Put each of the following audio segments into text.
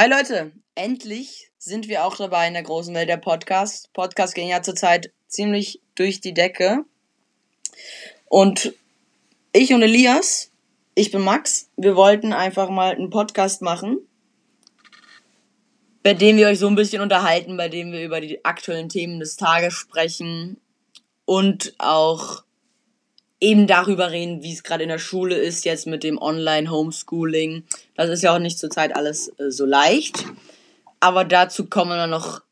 Hi Leute, endlich sind wir auch dabei in der großen Welt der Podcasts. Podcast gehen ja zurzeit ziemlich durch die Decke. Und ich und Elias, ich bin Max, wir wollten einfach mal einen Podcast machen, bei dem wir euch so ein bisschen unterhalten, bei dem wir über die aktuellen Themen des Tages sprechen und auch eben darüber reden, wie es gerade in der Schule ist, jetzt mit dem Online-Homeschooling. Das ist ja auch nicht zurzeit alles äh, so leicht. Aber dazu kommen dann noch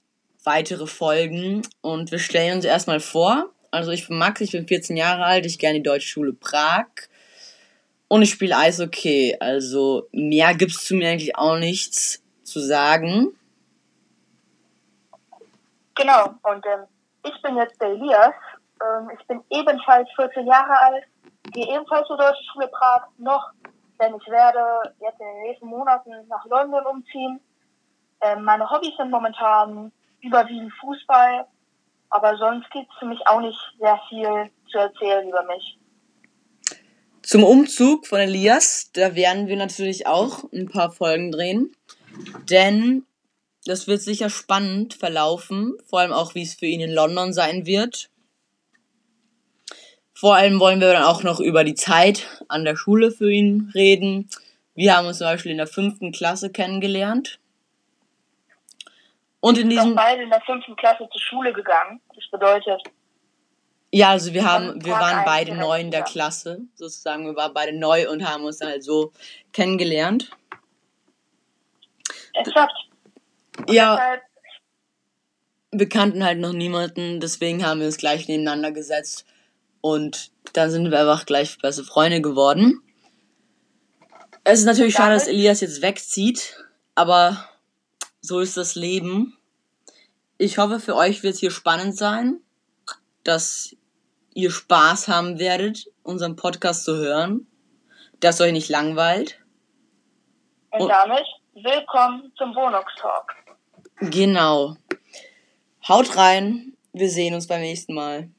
weitere Folgen und wir stellen uns erstmal vor. Also ich bin Max, ich bin 14 Jahre alt, ich gehe die Deutsche Schule Prag und ich spiele Eishockey. Also mehr gibt es zu mir eigentlich auch nichts zu sagen. Genau, und ähm, ich bin jetzt der Elias. Ähm, ich bin ebenfalls 14 Jahre alt, gehe ebenfalls zur Deutschen Schule Prag noch, denn ich werde jetzt in den nächsten Monaten nach London umziehen. Ähm, meine Hobbys sind momentan überwiegend Fußball, aber sonst gibt es für mich auch nicht sehr viel zu erzählen über mich. Zum Umzug von Elias, da werden wir natürlich auch ein paar Folgen drehen, denn das wird sicher spannend verlaufen, vor allem auch, wie es für ihn in London sein wird. Vor allem wollen wir dann auch noch über die Zeit an der Schule für ihn reden. Wir haben uns zum Beispiel in der fünften Klasse kennengelernt. Und in diesem. Wir sind beide in der fünften Klasse zur Schule gegangen. Das bedeutet. Ja, also wir haben, wir waren beide neu in der Klasse, sozusagen. Wir waren beide neu und haben uns dann halt so kennengelernt. Exakt. Ja. Wir kannten halt noch niemanden, deswegen haben wir uns gleich nebeneinander gesetzt und dann sind wir einfach gleich beste Freunde geworden. Es ist natürlich schade, dass Elias jetzt wegzieht, aber so ist das Leben. Ich hoffe, für euch wird es hier spannend sein, dass ihr Spaß haben werdet, unseren Podcast zu hören, dass euch nicht langweilt. Und, Und damit willkommen zum Wohnungstalk. Genau. Haut rein, wir sehen uns beim nächsten Mal.